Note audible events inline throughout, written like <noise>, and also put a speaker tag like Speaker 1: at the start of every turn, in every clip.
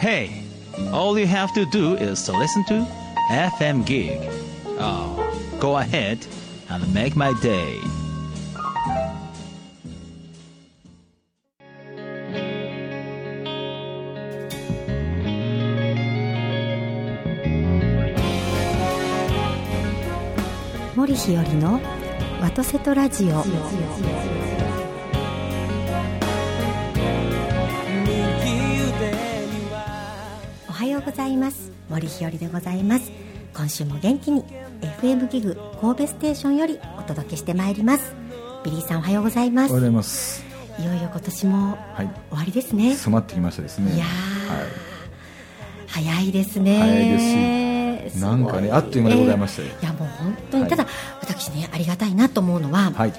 Speaker 1: Hey, all you have to do is to listen to FM Gig. Oh, go ahead and make my day.
Speaker 2: 森日和のワトセトラジオ はようございます。森日和でございます。今週も元気に FM ギグ神戸ステーションよりお届けしてまいります。ビリーさんおはようございます。
Speaker 3: おはようございます。
Speaker 2: いよいよ今年も
Speaker 3: はい。
Speaker 2: 終わりですね、
Speaker 3: 迫ってきましたですね。
Speaker 2: いやー
Speaker 3: は
Speaker 2: 早いですね。
Speaker 3: 早いです。なんかねあっという間でございましたよ。
Speaker 2: いやもう本当に、
Speaker 3: はい。
Speaker 2: ただ私ねありがたいなと思うのは、
Speaker 3: はい。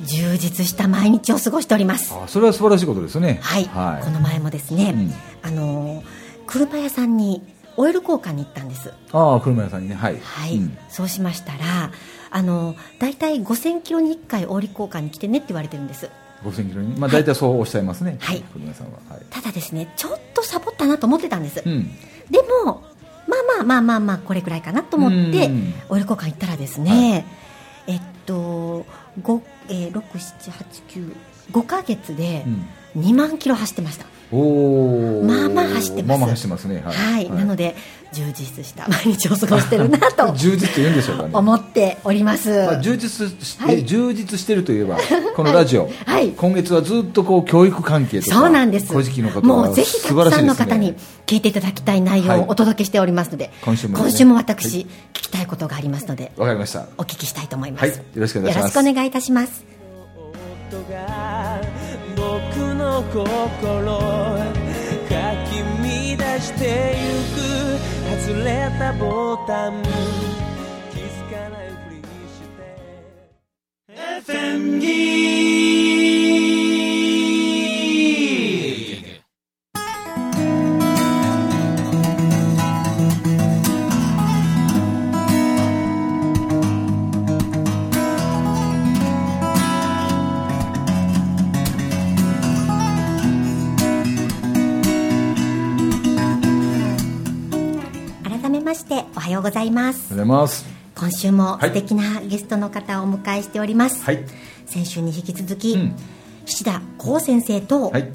Speaker 2: 充実した毎日を過ごしております。
Speaker 3: あそれは素晴らしいことですね。
Speaker 2: はい、
Speaker 3: はい。
Speaker 2: この前もですね、
Speaker 3: うん。
Speaker 2: あの車屋さんにオイル交換に行ったんです。
Speaker 3: ああ車屋さんにね。はい。
Speaker 2: はい、
Speaker 3: うん。
Speaker 2: そうしましたらあの大体5000キロに1回オイル交換に来てねって言われてるんです。
Speaker 3: 5000キロに？まあ大体そうおっしゃいますね。
Speaker 2: はい。
Speaker 3: 車屋さんは。はい。
Speaker 2: ただですねちょっとサボったなと思ってたんです、
Speaker 3: うん。
Speaker 2: でもまあまあまあまあまあこれくらいかなと思って
Speaker 3: うん
Speaker 2: オイル交換行ったらですね、えっと5えー、6 7 8 9 5ヶ月で
Speaker 3: うん。
Speaker 2: 2万キロ走ってました、まあまあ走ってます。
Speaker 3: まあまあ走ってますね。
Speaker 2: はい、なので充実した <laughs> 毎日を過ごしてるなと
Speaker 3: 充実と言うんでしょうかね。
Speaker 2: 思っております、
Speaker 3: まあ、充実して、
Speaker 2: はい。
Speaker 3: 充実してるといえば <laughs> このラジオ、
Speaker 2: はい。
Speaker 3: 今月はずっとこう教育関係とか
Speaker 2: そうなんです。
Speaker 3: 古事記のこと
Speaker 2: もうぜひたくさんの方に聞いていただきたい内容をお届けしておりますので、
Speaker 3: 今週もね。
Speaker 2: 私、
Speaker 3: はい。
Speaker 2: 聞きたいことがありますので
Speaker 3: わかりました。
Speaker 2: お聞きしたいと思います、
Speaker 3: はい。よろしくお願いします。
Speaker 2: よろしくお願いいたします
Speaker 4: 心かき乱してゆく外れたボタン気づかないふりして。FM ギー
Speaker 2: はようございます。
Speaker 3: おはようございます。
Speaker 2: 今週も
Speaker 3: はい。
Speaker 2: 素敵なゲストの方をお迎えしております、
Speaker 3: はい。
Speaker 2: 先週に引き続き、
Speaker 3: うん。
Speaker 2: 菱田光先生と、
Speaker 3: はい。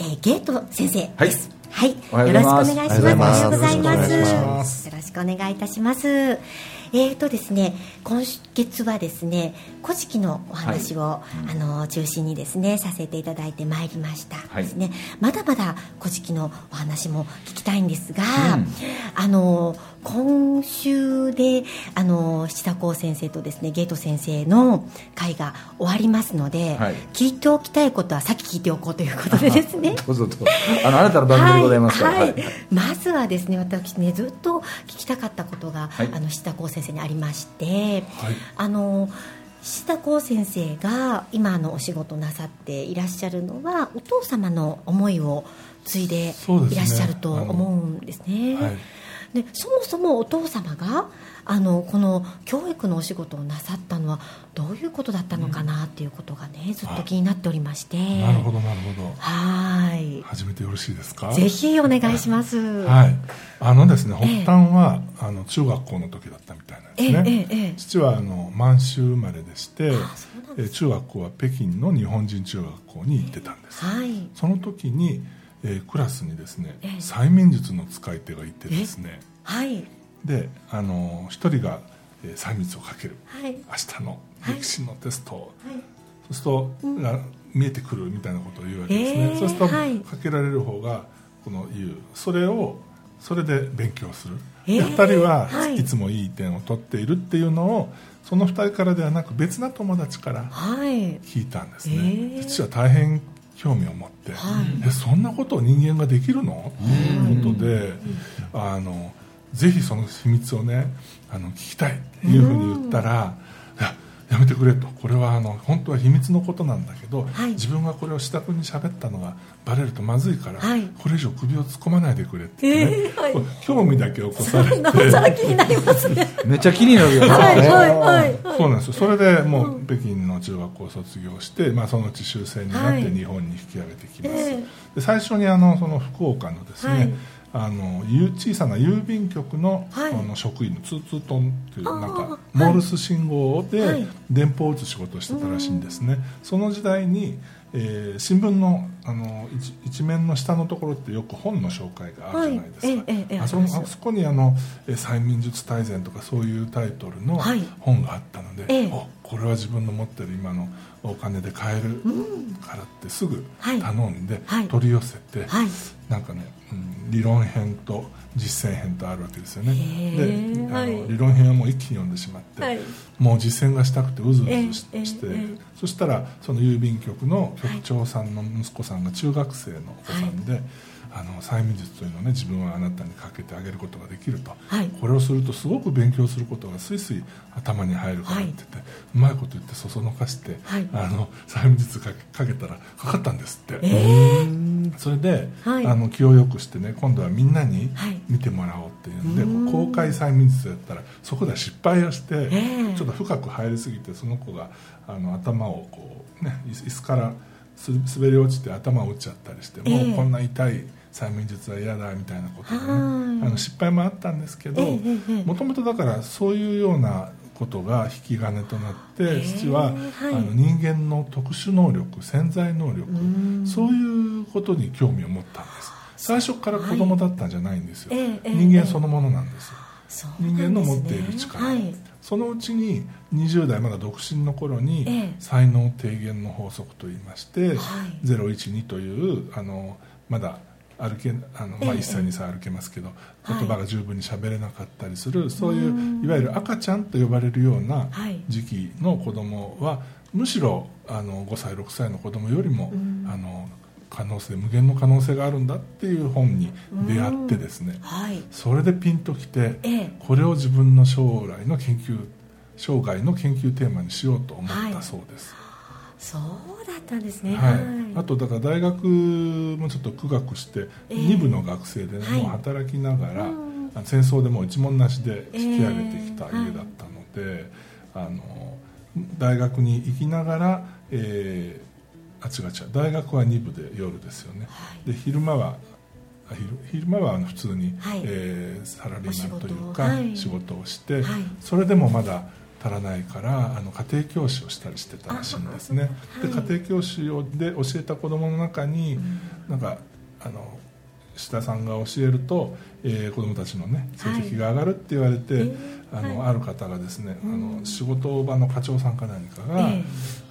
Speaker 2: えーゲート先生
Speaker 3: はい
Speaker 2: です。はい、
Speaker 3: おはよ
Speaker 2: よろしくお願いします。おはようございます。
Speaker 5: よろしくお願いします
Speaker 2: よろしくお願いいたします。えーとですね、今月はですね、古事記のお話を、あの中心にですねさせていただいてまいりました。
Speaker 3: はい。
Speaker 2: ですね、まだまだ古事記のお話も聞きたいんですが、
Speaker 3: うん。
Speaker 2: あの今週であの七田光先生とですねゲート先生の会が終わりますので、
Speaker 3: はい。
Speaker 2: 聞いておきたいことは先聞いておこうということでですね。
Speaker 3: どうぞどうぞあのあなたの番組でございますから、
Speaker 2: はい。
Speaker 3: はい。
Speaker 2: まずはですね私ねずっと聞きたかったことが、
Speaker 3: はい。
Speaker 2: あの志田光先生にありまして、あの志田光先生が今あのお仕事なさっていらっしゃるのはお父様の思いを継いでいらっしゃると思うんですね。
Speaker 5: はい
Speaker 2: でそもそもお父様があのこの教育のお仕事をなさったのはどういうことだったのかなっていうことがねずっと気になっておりまして。
Speaker 5: なるほどなるほど。
Speaker 2: はい。
Speaker 5: 始めてよろしいですか？
Speaker 2: ぜひお願いします。
Speaker 5: はい。あのですね
Speaker 2: ええ。
Speaker 5: 発端は、あの中学校の時だったみたいなん
Speaker 2: え
Speaker 5: ですね、
Speaker 2: ええええ
Speaker 5: 父はあの満州生まれでしてえ中学校は北京の日本人中学校に行ってたんです。
Speaker 2: はい。
Speaker 5: その時に、えークラスにですね
Speaker 2: ええ。
Speaker 5: 催眠術の使い手がいてですね。
Speaker 2: はい。
Speaker 5: であの一人が、えー催眠術をかける。
Speaker 2: はい。
Speaker 5: 明日の歴史のテストを、
Speaker 2: はい。
Speaker 5: そうすると、が見えてくるみたいなことを言うわけですね、
Speaker 2: えー
Speaker 5: そうすると、
Speaker 2: はい。
Speaker 5: かけられる方がこの言う。それをそれで勉強する、
Speaker 2: えー
Speaker 5: で2人は
Speaker 2: はい。
Speaker 5: いつもいい点を取っているっていうのをその2人からではなく別な友達から
Speaker 2: はい。
Speaker 5: 聞いたんですね、
Speaker 2: えー
Speaker 5: 父は大変興味を持って、
Speaker 2: はい。
Speaker 5: えそんなことを人間ができるの？ということで、あのぜひその秘密をねあの聞きたいっていうふうに言ったら、いややめてくれと。これはあの本当は秘密のことなんだけど、
Speaker 2: はい。
Speaker 5: 自分がこれを志田君に喋ったのがバレるとまずいから、
Speaker 2: はい。
Speaker 5: これ以上首を突っ込まないでくれってね、
Speaker 2: えーはい。
Speaker 5: 興味だけ起こされて。
Speaker 2: なおさら気になりますね
Speaker 3: めっちゃ気になるよね。
Speaker 2: はいはいはい
Speaker 5: そうなんですよ。それでもう北京の中学校を卒業して、まあ、そのうち修正になって
Speaker 2: はい。
Speaker 5: 日本に引き上げてきます、
Speaker 2: え
Speaker 5: で最初にあのその福岡のですね、
Speaker 2: はい
Speaker 5: あのゆ小さな郵便局の,、
Speaker 2: はい。
Speaker 5: あの職員のツーツートンっていうなんか
Speaker 2: はい。
Speaker 5: モールス信号
Speaker 2: は
Speaker 5: で
Speaker 2: い。
Speaker 5: 電報を打つ仕事をしてたらしいんですね、その時代に、えー新聞のあの一一面の下のところってよく本の紹介があるじゃないですか、あそこにあの「えー催眠術大全」とかそういうタイトルの
Speaker 2: はい。
Speaker 5: 本があったので、
Speaker 2: ええ。
Speaker 5: おこれは自分の持ってる今のお金で買えるからってすぐ
Speaker 2: はい。
Speaker 5: 頼んで
Speaker 2: はい。
Speaker 5: 取り寄せて、
Speaker 2: はい。
Speaker 5: なんかね、うん理論編と実践編とあるわけですよね。であの、
Speaker 2: はい。
Speaker 5: 理論編はもう一気に読んでしまって、
Speaker 2: はい。
Speaker 5: もう実践がしたくてうずうずし,、て、
Speaker 2: ええ。
Speaker 5: そしたらその郵便局の局長さんの息子さんが中学生のお子さんで、あの催眠術というのをね自分はあなたにかけてあげることができると、
Speaker 2: はい。
Speaker 5: これをするとすごく勉強することがスイスイ頭に入るからって言って、うまいこと言ってそそのかして、
Speaker 2: はい。
Speaker 5: あの催眠術かけかけたらかかったんですって、それで、
Speaker 2: はい。
Speaker 5: あの気を良くしてね今度はみんなに
Speaker 2: はい。
Speaker 5: 見てもらおうっていうんで、公開催眠術やったらそこでは失敗をして、
Speaker 2: え
Speaker 5: ちょっと深く入りすぎてその子があの頭をこう、ね、椅子からす滑り落ちて頭を打っちゃったりして、
Speaker 2: ええ。
Speaker 5: もうこんな痛い催眠術は嫌だみたいなことでね
Speaker 2: はい。
Speaker 5: あの失敗もあったんですけど
Speaker 2: ええええ
Speaker 5: もともとだからそういうようなことが引き金となって
Speaker 2: ええ
Speaker 5: 父は、
Speaker 2: はい。
Speaker 5: あの人間の特殊能力潜在能力そういうことに興味を持ったんです。最初から子供だったんじゃないんですよ、
Speaker 2: はい。ええええ
Speaker 5: 人間そのものなんですよ。
Speaker 2: そう
Speaker 5: 人間の持っている力、
Speaker 2: はい。
Speaker 5: そのうちに20代まだ独身の頃に、
Speaker 2: ええ。
Speaker 5: 才能低減の法則といいまして、
Speaker 2: はい。
Speaker 5: 012というあのまだ歩けあの、まあ、
Speaker 2: ええ。
Speaker 5: 1歳2歳歩けますけど、
Speaker 2: はい。
Speaker 5: 言葉が十分に喋れなかったりするそういういわゆる赤ちゃんと呼ばれるような
Speaker 2: はい。
Speaker 5: 時期の子供はむしろあの5歳6歳の子供よりも、あの可能性無限の可能性があるんだっていう本に出会ってですね、
Speaker 2: はい。
Speaker 5: それでピンときて、
Speaker 2: ええ。
Speaker 5: これを自分の将来の研究生涯の研究テーマにしようと思ったそうです、
Speaker 2: そうだったんですね。
Speaker 5: はい。あとだから大学もちょっと苦学して、
Speaker 2: ええ。
Speaker 5: 2部の学生で、ね
Speaker 2: はい。
Speaker 5: もう働きながら、戦争でもう一文なしで引き上げてきた家だったので、あの大学に行きながら、えーあ違う違う大学は2部で夜ですよね、
Speaker 2: はい。
Speaker 5: で昼間はあ昼昼間はあの普通に、
Speaker 2: はい。
Speaker 5: えーサラリーマンというか
Speaker 2: お仕事を
Speaker 5: して、
Speaker 2: はい。
Speaker 5: それでもまだ足らないからあの家庭教師をしたりしてたらしいんですね、で家庭教師をで教えた子供の中に、なんかあの志田さんが教えると、えー子供たちのね成績が上がるって言われて、
Speaker 2: えー
Speaker 5: あの
Speaker 2: はい。
Speaker 5: ある方がですね、あの仕事場の課長さんか何かが、
Speaker 2: ええ。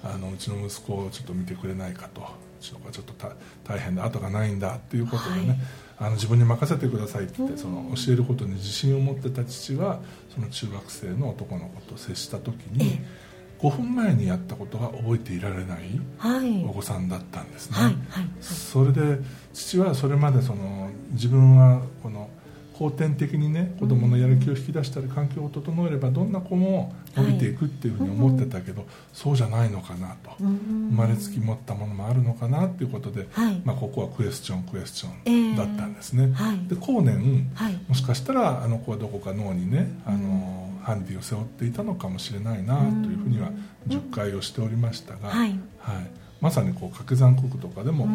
Speaker 5: あのうちの息子をちょっと見てくれないかとうちの子はちょっとた大変で後がないんだっていうことでね、
Speaker 2: はい
Speaker 5: あの自分に任せてくださいって言ってその教えることに自信を持ってた父はその中学生の男の子と接した時に、
Speaker 2: え
Speaker 5: 5分前にやったことが覚えていられない
Speaker 2: はい。
Speaker 5: お子さんだったんですね、
Speaker 2: はいはい。
Speaker 5: それで父はそれまでその自分はこの後天的にね子供のやる気を引き出したり環境を整えればどんな子も伸びていくっていうふうに思ってたけど、そうじゃないのかなと、
Speaker 2: うん
Speaker 5: 生まれつき持ったものもあるのかなっていうことで、
Speaker 2: はい。
Speaker 5: まあ、ここはクエスチョンクエスチョ
Speaker 2: ええ。
Speaker 5: ンだったんですね、
Speaker 2: はい。
Speaker 5: で後年、
Speaker 2: はい。
Speaker 5: もしかしたらあの子はどこか脳にねあの、ハンディを背負っていたのかもしれないなというふうには10回をしておりましたが、
Speaker 2: はい。
Speaker 5: はい。まさにこう掛け算国とかでも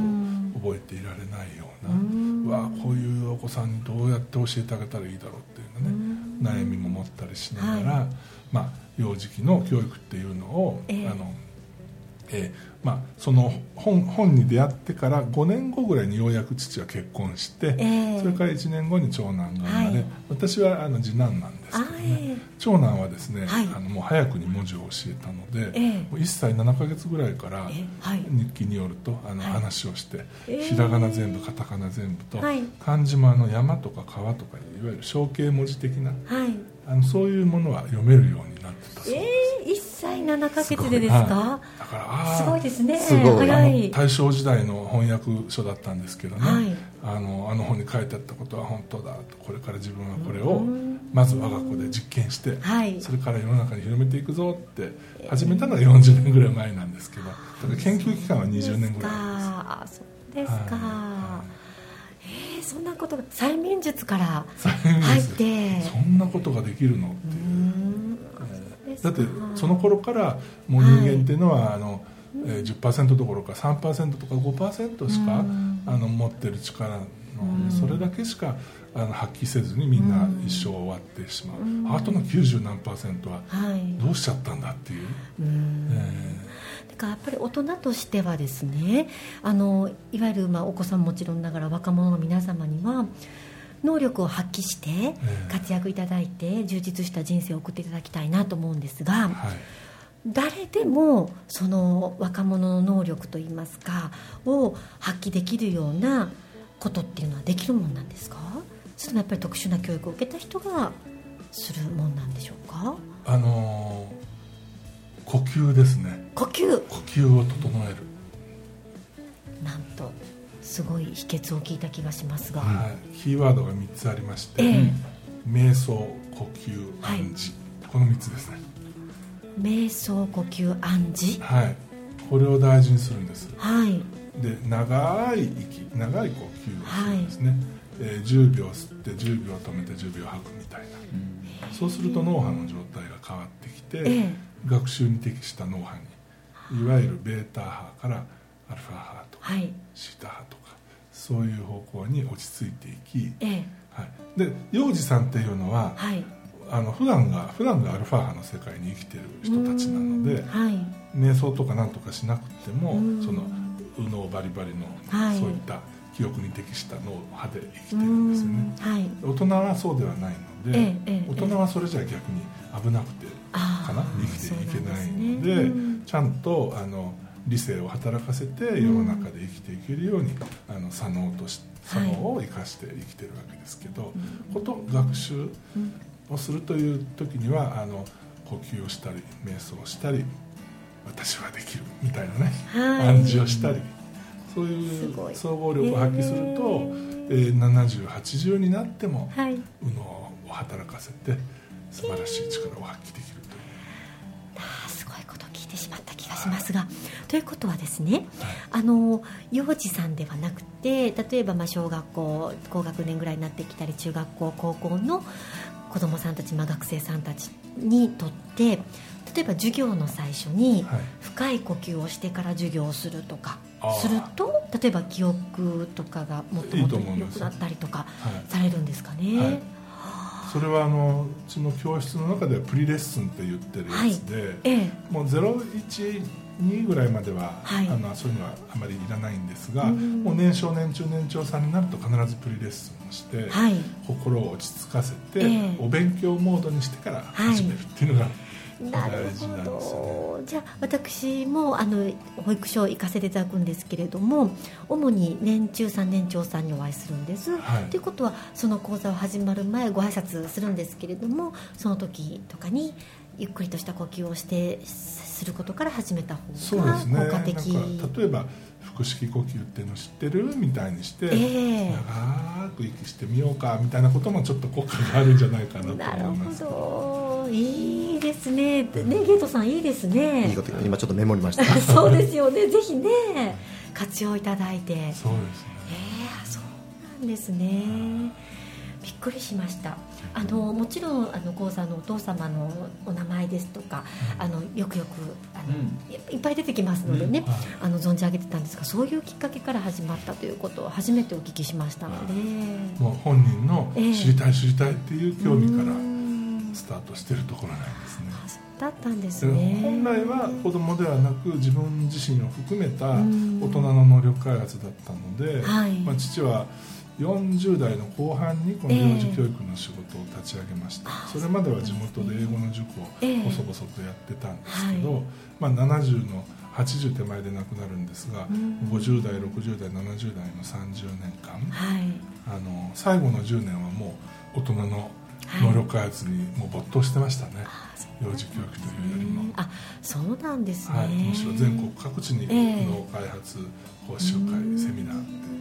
Speaker 5: 覚えていられないような、
Speaker 2: う
Speaker 5: わあこういうお子さんにどうやって教えてあげたらいいだろうっていうのね、悩みも持ったりしながら、
Speaker 2: は
Speaker 5: まあ、幼児期の教育っていうのを、
Speaker 2: ええ。
Speaker 5: あのえーまあ、その本本に出会ってから5年後ぐらいにようやく父は結婚して、
Speaker 2: ええ。
Speaker 5: それから1年後に長男が生まれ、
Speaker 2: はい。
Speaker 5: 私はあの次男なんですけど
Speaker 2: あ
Speaker 5: ね、
Speaker 2: ええ。
Speaker 5: 長男はですね、
Speaker 2: はい。
Speaker 5: あのもう早くに文字を教えたので、
Speaker 2: ええ。
Speaker 5: もう1歳7ヶ月ぐらいから日記によるとあの
Speaker 2: はい。
Speaker 5: 話をして、
Speaker 2: ええ。
Speaker 5: ひらがな全部カタカナ全部と、
Speaker 2: はい。
Speaker 5: 漢字もあの山とか川とかいわゆる象形文字的な
Speaker 2: はい。
Speaker 5: あのそういうものは読めるようになってたそうです。
Speaker 2: ええ1歳7ヶ月でです
Speaker 5: はい
Speaker 2: か
Speaker 5: ら。
Speaker 2: すごいですね。
Speaker 3: すごい。
Speaker 5: 大正時代の翻訳書だったんですけどね、
Speaker 2: はい。
Speaker 5: あのあの本に書いてあったことは本当だと。これから自分はこれをまず我が子で実験して、
Speaker 2: はい。
Speaker 5: それから世の中に広めていくぞって始めたのが40年ぐらい前なんですけど。だから研究期間は20年ぐらい
Speaker 2: あそうですか、
Speaker 5: は
Speaker 2: えーそんなことが催眠術から入っ
Speaker 5: 術
Speaker 2: て。
Speaker 5: そんなことができるのっていうだってその頃からもう人間っていうのは、あのえー10%どころか3%とか5%しか、あの持ってる力の、それだけしかあの発揮せずにみんな一生終わってしまう、あとの90何パーセントは
Speaker 2: はい。
Speaker 5: どうしちゃったんだっていう、え
Speaker 2: だからやっぱり大人としてはですねあのいわゆるまあお子さんもちろんながら若者の皆様には能力を発揮して
Speaker 5: え
Speaker 2: 活躍いただいて充実した人生を送っていただきたいなと思うんですが、
Speaker 5: ーはい、
Speaker 2: 誰でもその若者の能力といいますかを発揮できるようなことっていうのはできるもんなんですか？それともやっぱり特殊な教育を受けた人がするもんなんでしょうか？
Speaker 5: あのー呼吸ですね。
Speaker 2: 呼吸。
Speaker 5: 呼吸を整える、
Speaker 2: なんとすごい秘訣を聞いた気がしますが、
Speaker 5: はい、キーワードが3つありまして、
Speaker 2: ええ。
Speaker 5: 瞑想呼吸暗示、この3つですね。
Speaker 2: 瞑想呼吸暗示。
Speaker 5: はい。これを大事にするんです。
Speaker 2: はい。
Speaker 5: で長い息長い呼吸をするんですね、えー10秒吸って10秒止めて10秒吐くみたいな、そうすると脳波の状態が変わってきて、
Speaker 2: ええ。
Speaker 5: 学習に適した脳波にいわゆるベータ波からアルファ波とか、
Speaker 2: はい。
Speaker 5: シータ波とかそういう方向に落ち着いていき、
Speaker 2: ええ。
Speaker 5: はい、で幼児さんっていうのは、
Speaker 2: はい。
Speaker 5: あの普段が普段がアルファ波の世界に生きてる人たちなので
Speaker 2: はい。
Speaker 5: 瞑想とかなんとかしなくても
Speaker 2: うん。
Speaker 5: その右脳バリバリの、
Speaker 2: はい。
Speaker 5: そういった記憶に適した脳波で生きてるんですよね。
Speaker 2: はい。
Speaker 5: 大人はそうではないので、
Speaker 2: ええええ
Speaker 5: 大人はそれじゃ逆に危なくて
Speaker 2: あ
Speaker 5: かな
Speaker 2: ー
Speaker 5: 生きていけないので
Speaker 2: ね。うん。
Speaker 5: ちゃんとあの理性を働かせて世の中で生きていけるように、あの左脳とし
Speaker 2: はい
Speaker 5: 左脳を生かして生きてるわけですけど、こと学習をするという時にはあの呼吸をしたり瞑想をしたり私はできるみたいなね、
Speaker 2: はい。
Speaker 5: 暗示をしたりそうい
Speaker 2: う
Speaker 5: 総合力を発揮すると、えー7080になっても、
Speaker 2: はい。
Speaker 5: 右脳を働かせて素晴らしい力を発揮できる
Speaker 2: ごいことを聞いてしまった気がしますがということはですねあの幼児さんではなくて例えばまあ小学校高学年ぐらいになってきたり中学校高校の子どもさんたち、まあ、学生さんたちにとって例えば授業の最初に
Speaker 5: はい。
Speaker 2: 深い呼吸をしてから授業をするとかすると例えば記憶とかがもっともっと良くなったりとか
Speaker 5: はい。
Speaker 2: されるんですかね。
Speaker 5: はいそれはあのうちの教室の中ではプリレッスンって言ってるやつで、
Speaker 2: ええ。
Speaker 5: もう012ぐらいまでは、
Speaker 2: はい。
Speaker 5: あのそういうのはあまりいらないんですが、
Speaker 2: うん。
Speaker 5: もう年少年中年長さんになると必ずプリレッスンをして、
Speaker 2: はい。
Speaker 5: 心を落ち着かせて、
Speaker 2: ええ。
Speaker 5: お勉強モードにしてから始めるっていうのが
Speaker 2: なる。ほどじゃあ私もあの保育所行かせていただくんですけれども主に年中さん年長さんにお会いするんです、
Speaker 5: はい
Speaker 2: ということはその講座を始まる前ご挨拶するんですけれどもその時とかにゆっくりとした呼吸をしてすることから始めた方が
Speaker 5: そうですね。
Speaker 2: 効果的、
Speaker 5: なんか例えば腹式呼吸っていうの知ってるみたいにして、
Speaker 2: ええ。
Speaker 5: 長く息してみようかみたいなこともちょっと効果があるんじゃないかなと
Speaker 2: なる
Speaker 5: 思います。
Speaker 2: ほど。いいですね。ねゲートさんいいですね。
Speaker 3: いいこと今ちょっとメモりました。<laughs>
Speaker 2: そうですよね。ぜひね活用いただいて。
Speaker 5: そうですね。
Speaker 2: えー、そうなんですね。びっくりしましたあのもちろんあの郷さんのお父様のお名前ですとか、あのよくよくあの、いいっぱい出てきますのでね、
Speaker 5: うん。はい。
Speaker 2: あの存じ上げてたんですがそういうきっかけから始まったということを初めてお聞きしましたので、
Speaker 5: もう本人の
Speaker 2: ええ。
Speaker 5: 知りたい知りたいっていう興味から
Speaker 2: うん。
Speaker 5: スタートしてるところなんですね。
Speaker 2: あそうだったんです
Speaker 5: で
Speaker 2: ね
Speaker 5: 本来は子供ではなく自分自身を含めた
Speaker 2: うん。
Speaker 5: 大人の能力開発だったので、
Speaker 2: はい。
Speaker 5: まあ、父は40代の後半にこの幼児教育の仕事を立ち上げました、
Speaker 2: あ
Speaker 5: それまでは地元で英語の塾を
Speaker 2: ええ。
Speaker 5: 細々とやってたんですけど、
Speaker 2: はい。
Speaker 5: まあ、70の80手前で亡くなるんですが、
Speaker 2: うん。
Speaker 5: 50代60代70代の30年間、
Speaker 2: はい。
Speaker 5: あの最後の10年はもう大人の
Speaker 2: はい
Speaker 5: 能力開発にもう没頭してましたね、幼児教育というよりも、
Speaker 2: あそうなんですね、
Speaker 5: はい、むしろ全国各地に
Speaker 2: ええ。
Speaker 5: 脳開発講習会、セミナーって言って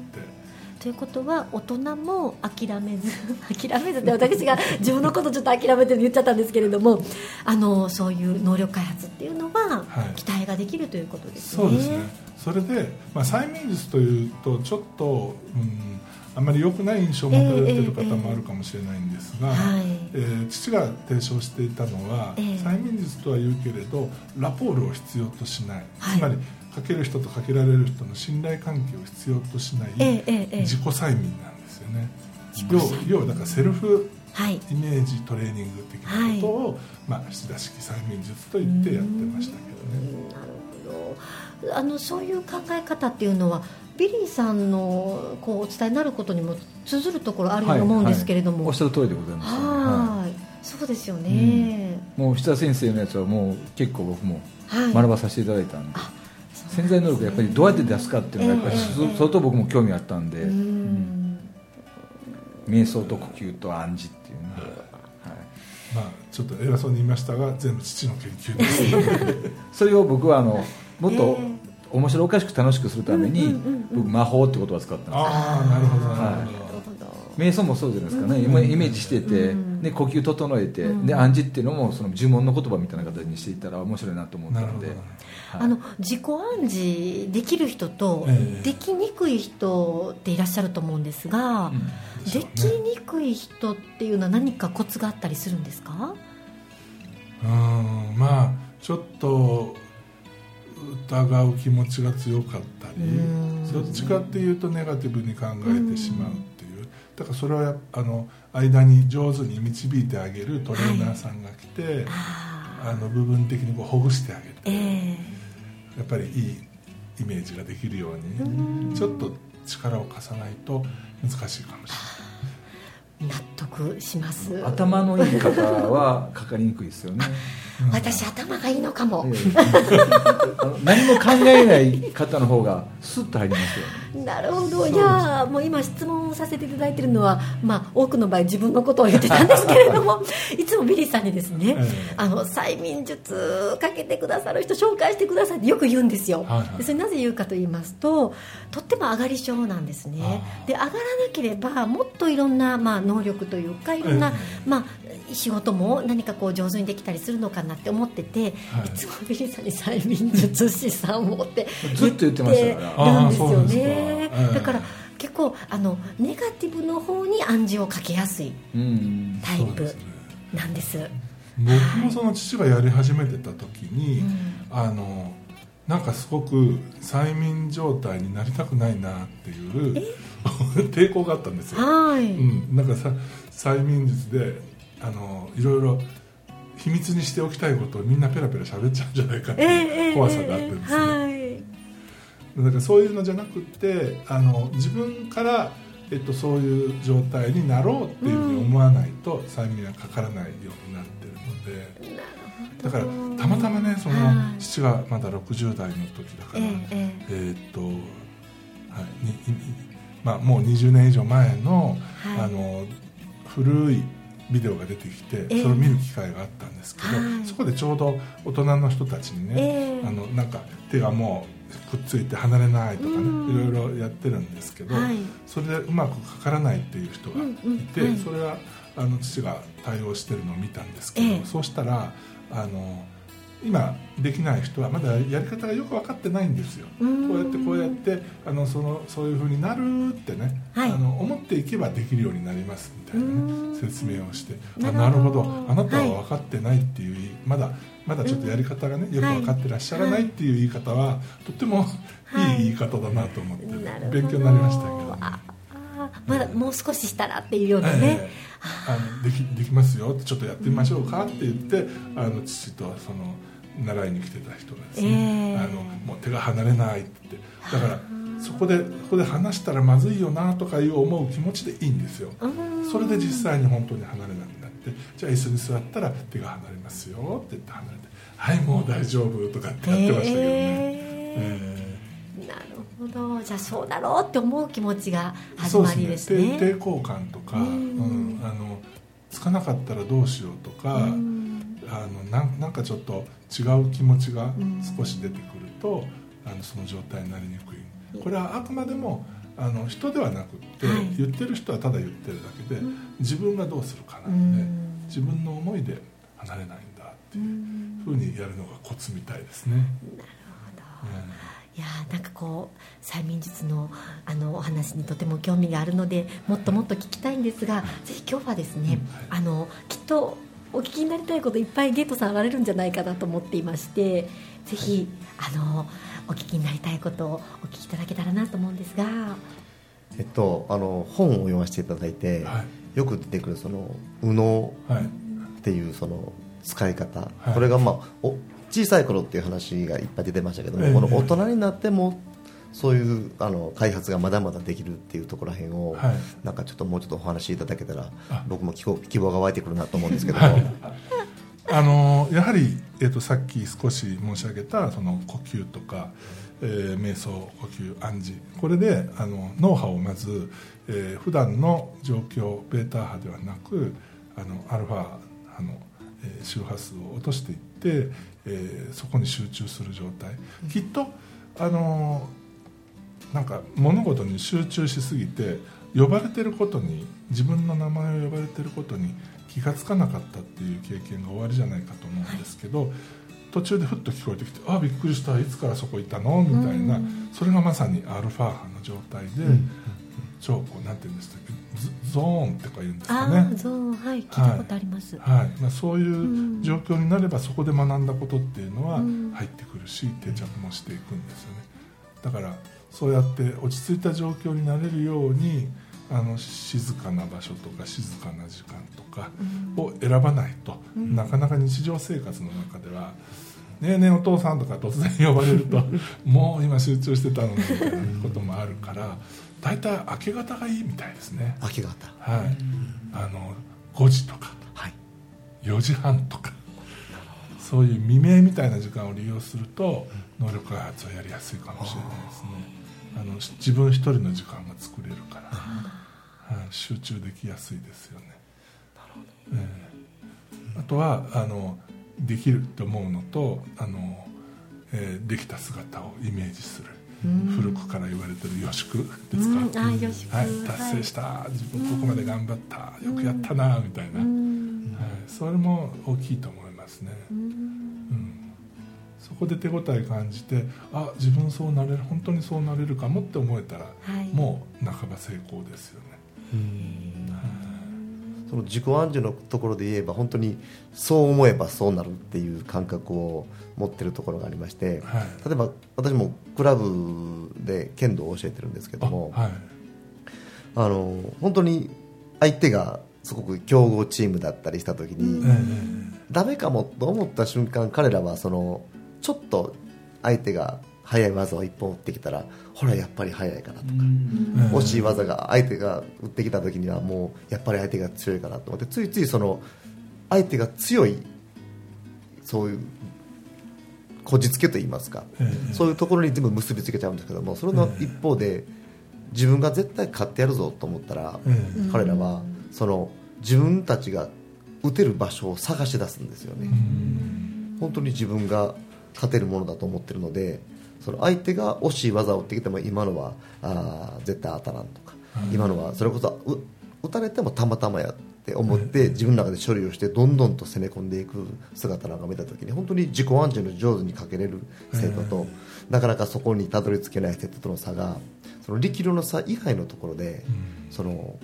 Speaker 2: ということは大人も諦めず <laughs> 諦めずって私が自分のことちょっと諦めて言っちゃったんですけれどもあのそういう能力開発っていうのは
Speaker 5: はい。
Speaker 2: 期待ができるということですね。
Speaker 5: そうですね。それで、まあ、催眠術というとちょっと、うん、あまり良くない印象を持たれている方もあるかもしれないんですが、
Speaker 2: はい。
Speaker 5: えー父が提唱していたのは、
Speaker 2: ええ。
Speaker 5: 催眠術とは言うけれどラポールを必要としない、
Speaker 2: はい。
Speaker 5: つまりかける人とかけられる人の信頼関係を必要としない、自己催眠なんですよね。要要はだからセルフ
Speaker 2: はい。
Speaker 5: イメージトレーニング的なことを、まあ、シダ式催眠術と言ってやってましたけどね。
Speaker 2: なるほど。あのそういう考え方っていうのはビリーさんのこうお伝えになることにも通ずるところあるように思うんですけれども、
Speaker 3: おっしゃる通りでございます、
Speaker 2: はい。そうですよね、
Speaker 3: もう吉田先生のやつはもう結構僕も
Speaker 2: はい。
Speaker 3: 学ばさせていただいたんで、
Speaker 2: あそう
Speaker 3: 潜在能力やっぱりどうやって出すかっていうのがやっぱり相当僕も興味あったんで、
Speaker 2: うーん。
Speaker 3: 瞑想と呼吸と暗示っていうのは、はい。
Speaker 5: まあちょっと偉そうに言いましたが全部父の研究です。<laughs>
Speaker 3: それを僕はあのもっと
Speaker 2: え
Speaker 3: 面白おかしく楽しくするために、僕魔法って言葉を使ったんです
Speaker 5: ああなるほどなるほど、
Speaker 2: なるほど
Speaker 3: 瞑想もそうじゃないですかね、
Speaker 2: うん。
Speaker 3: 今イメージしてて、
Speaker 2: うん。
Speaker 3: で呼吸整えて、
Speaker 2: うん。
Speaker 3: で暗示っていうのもその呪文の言葉みたいな形にしていったら面白いなと思ったので、
Speaker 5: なるほど
Speaker 3: はい。
Speaker 2: あの自己暗示できる人と
Speaker 5: ええ。
Speaker 2: できにくい人っていらっしゃると思うんですが、
Speaker 3: うん。
Speaker 5: でしょ
Speaker 2: できにくい人っていうのは何かコツがあったりするんですか？
Speaker 5: うん。まあちょっと疑う気持ちが強かったり
Speaker 2: うん。
Speaker 5: どっちかっていうとネガティブに考えてしまうっていうだからそれはあの間に上手に導いてあげるトレーナーさんが来て、
Speaker 2: あ
Speaker 5: あの部分的にこうほぐしてあげる
Speaker 2: ええ。
Speaker 5: やっぱりいいイメージができるようにちょっと力を貸さないと難しいかもしれない。
Speaker 2: 納得します。
Speaker 3: 頭のいい方はかかりにくいですよね、<laughs>
Speaker 2: 私頭がいいのかも、
Speaker 3: え <laughs> 何も考えない方の方がスッと入りますよね。
Speaker 2: なるほど。いやーもう今質問させていただいているのは、まあ、多くの場合自分のことを言ってたんですけれども <laughs> いつもビリーさんにですね、
Speaker 5: ええ。
Speaker 2: あの催眠術かけてくださる人紹介してくださいってよく言うんですよ、
Speaker 5: はいはい。
Speaker 2: でそれなぜ言うかと言いますととっても上がり症なんですね。で上がらなければもっといろんな、まあ、能力というかいろんな、
Speaker 5: え。
Speaker 2: まあ、仕事も何かこう上手にできたりするのかなって思ってて、
Speaker 5: はい。
Speaker 2: い、つもビリーさんに催眠術師さんをって
Speaker 3: ずっと言ってましたから
Speaker 2: んですよね。
Speaker 5: か。ええ。
Speaker 2: だから結構あのネガティブの方に暗示をかけやすい
Speaker 3: うん
Speaker 2: タイプ
Speaker 5: そうです。ね
Speaker 2: なんです
Speaker 5: 僕もその父がやり始めてた時に、
Speaker 2: うん。
Speaker 5: あのなんかすごく催眠状態になりたくないなっていう <laughs> 抵抗があったんですよ、
Speaker 2: はい、
Speaker 5: うん、なんかさ催眠術であのいろいろ秘密にしておきたいことをみんなペラペラ喋っちゃうんじゃないかって
Speaker 2: ええ
Speaker 5: いう怖さがあってですね、
Speaker 2: はい。
Speaker 5: だからそういうのじゃなくてあの自分から、えっと、そういう状態になろうっていうふうに思わないと、催眠はかからないようになってるので。だからたまたまねその、
Speaker 2: はい。
Speaker 5: 父がまだ60代の時だから、
Speaker 2: えええ
Speaker 5: えーっと、はいににまあ、もう20年以上前の,、
Speaker 2: はい。
Speaker 5: あの古いビデオが出てきて、
Speaker 2: ええ。
Speaker 5: それを見る機会があったんですけど、
Speaker 2: はい。
Speaker 5: そこでちょうど大人の人たちにね、
Speaker 2: ええ。
Speaker 5: あのなんか手がもうくっついて離れないとかね、
Speaker 2: うん。
Speaker 5: いろいろやってるんですけど、
Speaker 2: はい。
Speaker 5: それでうまくかからないっていう人がいて、
Speaker 2: うんうんはい
Speaker 5: それはあの父が対応してるのを見たんですけど、
Speaker 2: ええ。
Speaker 5: そうしたらあの今できない人はまだやり方がよく分かってないんですよ。こうやってこうやってあのそのそういうふうになるってね、
Speaker 2: はい。
Speaker 5: あの思っていけばできるようになりますみたいな、ね、説明をして。
Speaker 2: な
Speaker 5: あ
Speaker 2: るほど。
Speaker 5: なるほど。あなたは分かってないっていう、まだまだちょっとやり方がね、よく分かってらっしゃらないっていう言い方は、とっても
Speaker 2: はい。
Speaker 5: いい言い方だなと思って、勉強になりましたけど、ね
Speaker 2: まだもう少ししたらっていうようなね、
Speaker 5: ええ。あのできできますよってちょっとやってみましょうかって言ってあの父とその習いに来てた人がですね、
Speaker 2: ええ。
Speaker 5: あのもう手が離れないって。だからそこでここで離したらまずいよなとかいう思う気持ちでいいんですよ。
Speaker 2: うん。
Speaker 5: それで実際に本当に離れなくなってじゃあ椅子に座ったら手が離れますよって言って離れてはいもう大丈夫とかってやってましたけどね、
Speaker 2: え
Speaker 5: え。
Speaker 2: えなるほど。じゃあそうだろうって思う気持ちが
Speaker 5: え
Speaker 2: 始まりですね。
Speaker 5: ですね。抵抵抗感とか、
Speaker 2: うん。
Speaker 5: うん。あのつかなかったらどうしようとか、あのなんなんかちょっと違う気持ちが少し出てくると、あのその状態になりにくい。これはあくまでもあの人ではなくって、
Speaker 2: はい。
Speaker 5: 言ってる人はただ言ってるだけで、自分がどうするかな
Speaker 2: うん。
Speaker 5: で、自分の思いで離れないんだっていうふうにやるのがコツみたいですね。
Speaker 2: いやーなんかこう催眠術のあのお話にとても興味があるのでもっともっと聞きたいんですが、ぜひ今日はですね、あのきっとお聞きになりたいこといっぱいゲートさんあられるんじゃないかなと思っていましてぜひあのお聞きになりたいことをお聞きいただけたらなと思うんですが。
Speaker 6: えっと、あの本を読ませていただいて、
Speaker 5: はい。
Speaker 6: よく出てくるその右脳
Speaker 5: はい。
Speaker 6: っていうその使い方、
Speaker 5: はい。
Speaker 6: これが、まあ、お小さい頃っていう話がいっぱい出てましたけども、
Speaker 5: ええ。
Speaker 6: この大人になってもそういうあの開発がまだまだできるっていうところらへんを、
Speaker 5: はい。
Speaker 6: なんかちょっともうちょっとお話しいただけたら
Speaker 5: あ。
Speaker 6: 僕も希望希望が湧いてくるなと思うんですけども、
Speaker 5: あのやはり、えー、とさっき少し申し上げたその呼吸とか、えー瞑想呼吸暗示。これであの脳波をまず、えー普段の状況ベータ波ではなくあのアルファ波の、えー周波数を落としていって、えーそこに集中する状態、きっとあのなんか物事に集中しすぎて呼ばれてることに自分の名前を呼ばれてることに気がつかなかったっていう経験が終わりじゃないかと思うんですけど、途中でふっと聞こえてきて「あびっくりした。いつからそこいたの?」みたいな、それがまさにアルファ波の状態で、超こうなんていうんですかゾゾーンってか言うんですか
Speaker 2: あ
Speaker 5: ね。
Speaker 2: あゾーンはい聞いたことあります、
Speaker 5: はい。まあ、そういう状況になればそこで学んだことっていうのは
Speaker 2: うん。
Speaker 5: 入ってくるし定着もしていくんですよね。だからそうやって落ち着いた状況になれるようにあの静かな場所とか静かな時間とかを選ばないと、なかなか日常生活の中では「ねえねえお父さん」とか突然呼ばれると「<laughs> もう今集中してたのに」みたいなこともあるから大体明け方がいいみたいですね。
Speaker 6: 明け方。
Speaker 5: はい、あの5時とか。
Speaker 6: はい。
Speaker 5: 4時半とか。そういう未明みたいな時間を利用すると能力開発はやりやすいかもしれないですね。あのし自分一人の時間が作れるから、はい、集中できやすいですよね。ええ。あとはあのできると思うのとあの、えーできた姿をイメージする古くから言われてる予祝ですか、はい、達成した、自分ここまで頑張った、よくやったなみたいな、はい、それも大きいと思いますね、うん。そこで手応え感じてあ自分そうなれる本当にそうなれるかもって思えたら、
Speaker 2: はい。
Speaker 5: もう半ば成功ですよね
Speaker 6: その自己暗示のところで言えば本当にそう思えばそうなるっていう感覚を持ってるところがありまして、
Speaker 5: はい。
Speaker 6: 例えば私もクラブで剣道を教えてるんですけども
Speaker 5: あはい。
Speaker 6: あの本当に相手がすごく強豪チームだったりした時に、
Speaker 5: え
Speaker 6: ダメかもと思った瞬間彼らはそのちょっと相手が速い技を一本打ってきたらほらやっぱり速いかなとか、
Speaker 5: ええ
Speaker 6: 惜しい技が相手が打ってきた時にはもうやっぱり相手が強いかなと思ってついついその相手が強いそういうこじつけといいますか、
Speaker 5: ええ
Speaker 6: そういうところに全部結びつけちゃうんですけどもそれの一方で自分が絶対勝ってやるぞと思ったら、
Speaker 5: ええ
Speaker 6: 彼らはその自分たちが打てる場所を探し出すんですよね、本当に自分が勝てるものだと思ってるのでその相手が惜しい技を打ってきても今のはあー絶対当たらんとか、今のはそれこそう打たれてもたまたまやって思って自分の中で処理をしてどんどんと攻め込んでいく姿なんか見た時に本当に自己暗示の上手にかけれる生徒と、なかなかそこにたどり着けない生徒との差がその力量の差以外のところで、その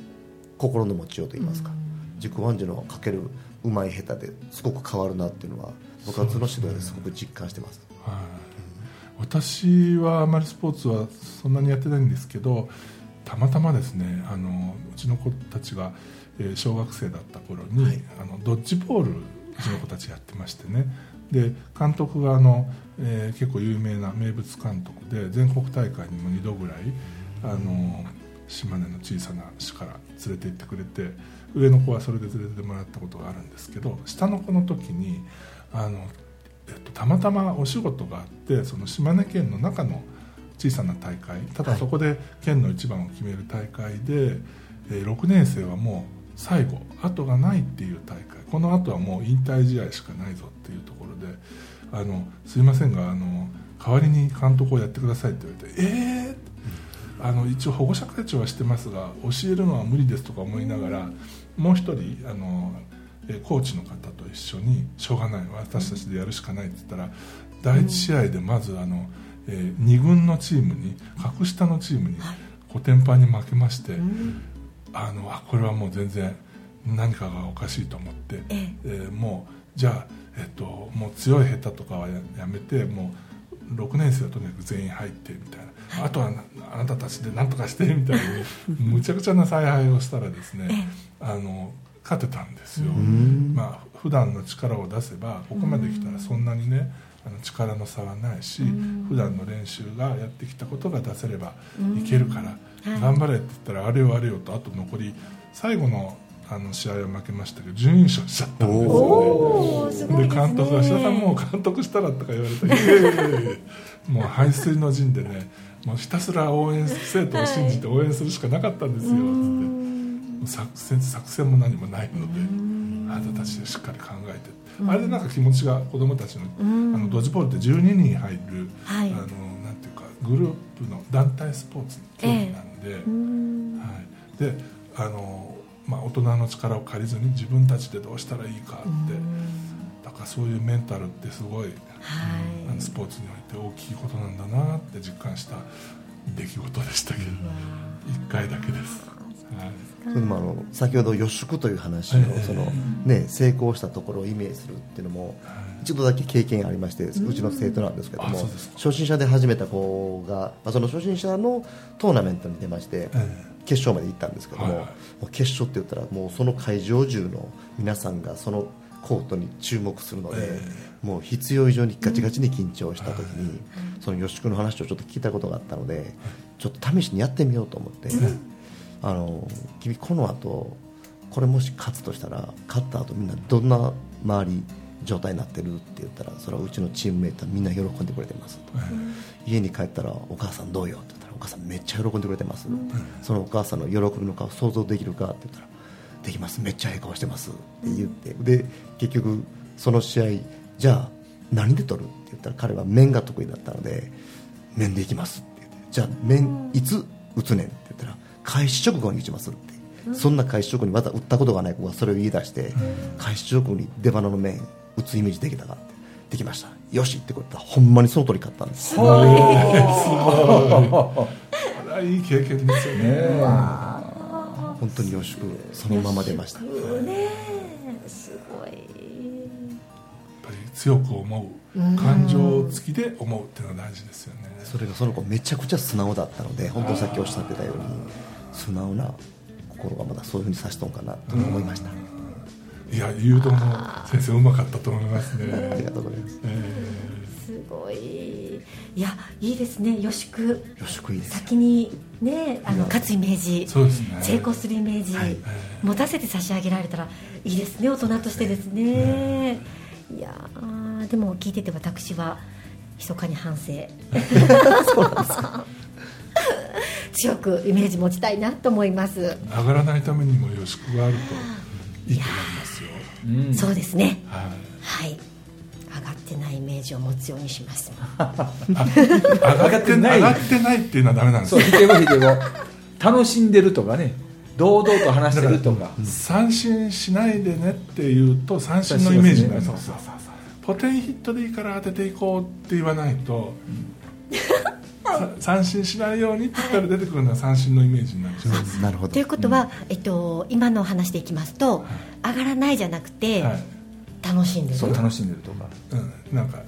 Speaker 6: 心の持ちようといいますか、自己暗示のかけるうまい下手ですごく変わるなっていうのは部活の指導ですごく実感してます。
Speaker 5: はい、私はあまりスポーツはそんなにやってないんですけどたまたまですねあのうちの子たちが、えー小学生だった頃に、あのドッジボールうちの子たちやってましてね。で監督があの、えー結構有名な名物監督で全国大会にも2度ぐらいあの島根の小さな市から連れて行ってくれて上の子はそれで連れてもらったことがあるんですけど下の子の時にあのえっと、たまたまお仕事があってその島根県の中の小さな大会ただそこで県の一番を決める大会で、えー6年生はもう最後後がないっていう大会。この後はもう引退試合しかないぞっていうところであのすいませんがあの代わりに監督をやってくださいって言われてええー、あの一応保護者会長はしてますが教えるのは無理ですとか思いながらもう一人あのえコーチの方と一緒にしょうがない私たちでやるしかないって言ったら第一試合でまずあの、えー、2軍のチームに格下のチームにコテンパンに負けまして、あのあこれはもう全然何かがおかしいと思って、ええ。ー、もうじゃあ、えっと、もう強い下手とかはやめてもう6年生はとにかく全員入ってみたいな、はい、あとはあなたたちで何とかしてみたいに <laughs> むちゃくちゃな采配をしたらですね、あの勝てたんですよ、まあ普段の力を出せばここまで来たらそんなにねあの力の差はないし、普段の練習がやってきたことが出せればいけるから、頑張れって言ったらあれよあれよとあと残り最後のあの試合は負けましたけど準優勝しちゃったんですよね。で監督が「志田さんもう監督したら」とか言われて「いやいやいやもう排水の陣でねもうひたすら応援生徒を信じて応援するしかなかったんですよ」つって作戦作戦も何もないのであなたたちでしっかり考えて。あれでなんか気持ちが子どもたちの,、あのドッジボールって12人入る、はい、あのなんていうかグループの団体スポーツ競技なんで、えー、はい、であのまあ、大人の力を借りずに自分たちでどうしたらいいかってだからそういうメンタルってすごい、はい、スポーツにおいて大きいことなんだなって実感した出来事でしたけど1回だけです。はい
Speaker 6: でもあの先ほど予祝という話を、そのね、成功したところをイメージするっていうのも、一度だけ経験ありましてうちの生徒なんですけども初心者で始めた子が、まあ、その初心者のトーナメントに出まして、決勝まで行ったんですけども,、もう決勝って言ったらもうその会場中の皆さんがそのコートに注目するので、もう必要以上にガチガチに緊張した時に、その吉君の話をちょっと聞いたことがあったのでちょっと試しにやってみようと思って、あの君この後これもし勝つとしたら勝った後みんなどんな周り状態になってるって言ったらそれはうちのチームメートはみんな喜んでくれてますと、家に帰ったらお母さんどうよって言ったらお母さんめっちゃ喜んでくれてます、そのお母さんの喜びの顔想像できるかって言ったらできます。めっちゃええ顔してます。って言って。で結局その試合じゃあ何で取るって言ったら彼は面が得意だったので面でいきますって言って。じゃあ面いつ打つねんって言ったら開始直後に打ちますって。そんな開始直後にまだ打ったことがない子がそれを言い出して開始直後に出花の面打つイメージできたかって。できました。よしってこうやったらほんまにその通り勝ったんです。すごい。
Speaker 5: い。い。経験ですよね。
Speaker 6: 本当によしくそのまま出ました。ね。
Speaker 2: すごい。やっ
Speaker 5: ぱり強く思う感情付きで思うっていうのが大事ですよね。
Speaker 6: それがその子めちゃくちゃ素直だったので本当さっきおっしゃってたように素直な心がまだそういうふうにさしとんかなと思いました。
Speaker 5: いや誘導の先生うまかったと思いますね。
Speaker 6: ありがとうございます、え
Speaker 2: ー、すごい。いやいいですね。予祝
Speaker 6: 予祝いいです
Speaker 2: 先にねあの勝つイメージ。
Speaker 5: そうです、ね、
Speaker 2: 成功するイメージ、はい、持たせて差し上げられたらいいですね。大人としてですね、いやでも聞いてて私は密かに反省。<laughs> <laughs> そうなんですか強くイメージ持ちたいなと思います。
Speaker 5: 上がらないためにも予祝があるといいと思いますよ、
Speaker 2: うん、そうですね。はい、はい、上がってないイメージを持つようにします。
Speaker 5: 上がってない。上がってないっていうのはダメなんです。
Speaker 3: そうひてもひても。楽しんでるとかね。堂々と話してるとか。
Speaker 5: 三振しないでねっていうと三振のイメージになる。んですよポテンヒットでいいから当てていこうって言わないと、三振しないようにって言ったら出てくるのは三振のイメージになる
Speaker 6: なるほど。
Speaker 2: ということは、えっと、今の話でいきますと、上がらないじゃなくて、はい、楽しんでる。
Speaker 3: そう楽しんでるとか、
Speaker 5: うん、なんか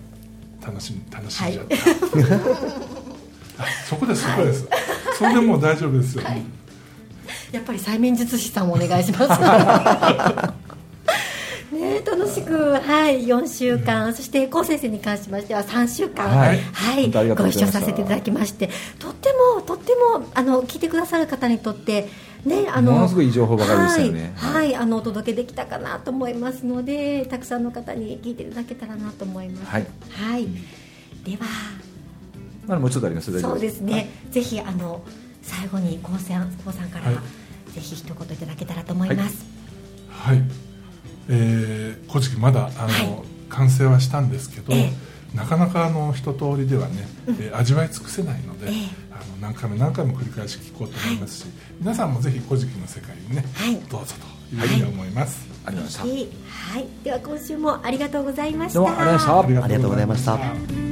Speaker 5: 楽し楽しんじゃった、はい、<laughs> そこですそこです。それでもう大丈夫ですよ、はい、
Speaker 2: やっぱり催眠術師さんお願いします <laughs> ね、楽しく、はい、4週間、そして高先生に関しましては3週間、はい、はい、ご一緒させていただきまして、とっても、とってもあの聞いてくださる方にとって、ね、あの
Speaker 3: ものすごいいい情報ばかりでしたよね、
Speaker 2: はい、はい、あのお届けできたかなと思いますので、たくさんの方に聞いていただけたらなと思います。はい、はい、では、
Speaker 3: まだもうちょっとあります。
Speaker 2: そうですね、はい、ぜひあの最後に高さん高さんから、ぜひ一言いただけたらと思います。
Speaker 5: 古事記まだあの、完成はしたんですけど、
Speaker 2: え
Speaker 5: なかなかあの一通りではね、えー味わい尽くせないので、あの何回も何回も繰り返し聞こうと思いますし、皆さんもぜひ古事記の世界にね、
Speaker 2: はい。
Speaker 5: どうぞというふうに思います、
Speaker 3: ありがとうございました。
Speaker 2: はい、では今週もありがとうございました。
Speaker 3: どうもありがとうございました。
Speaker 6: ありがとうございました